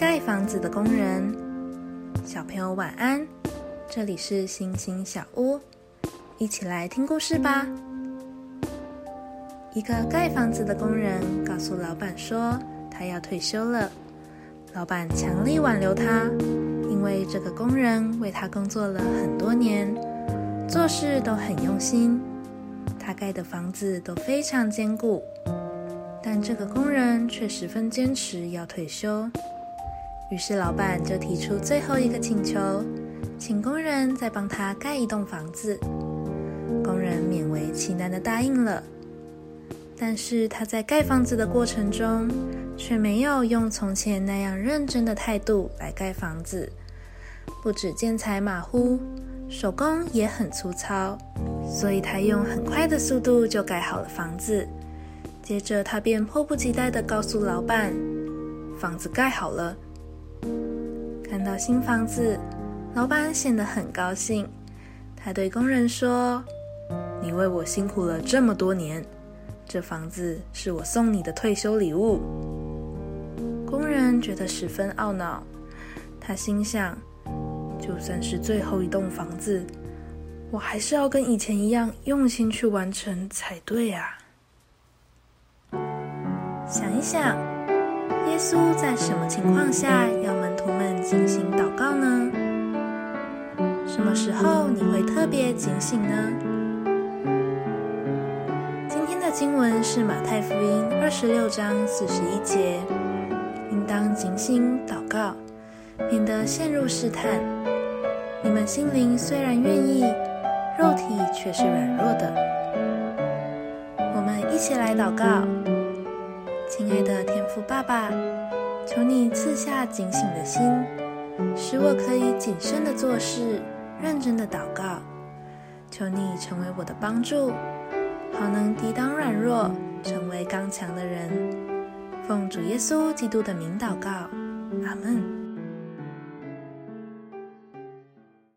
盖房子的工人。小朋友晚安，这里是星星小屋，一起来听故事吧。一个盖房子的工人告诉老板说，他要退休了。老板强力挽留他，因为这个工人为他工作了很多年，做事都很用心，他盖的房子都非常坚固。但这个工人却十分坚持要退休，于是老板就提出最后一个请求，请工人再帮他盖一栋房子。工人勉为其难的答应了，但是他在盖房子的过程中，却没有用从前那样认真的态度来盖房子，不止建材马虎，手工也很粗糙，所以他用很快的速度就盖好了房子。接着，他便迫不及待地告诉老板：“房子盖好了。”看到新房子，老板显得很高兴。他对工人说：“你为我辛苦了这么多年，这房子是我送你的退休礼物。”工人觉得十分懊恼，他心想：“就算是最后一栋房子，我还是要跟以前一样用心去完成才对啊！”想一想，耶稣在什么情况下要门进行祷告呢？什么时候你会特别警醒呢？今天的经文是马太福音二十六章四十一节，应当警醒祷告，免得陷入试探。你们心灵虽然愿意，肉体却是软弱的。我们一起来祷告。亲爱的天父爸爸，求你赐下警醒的心，使我可以谨慎的做事，认真的祷告。求你成为我的帮助，好能抵挡软弱，成为刚强的人。奉主耶稣基督的名祷告，阿门。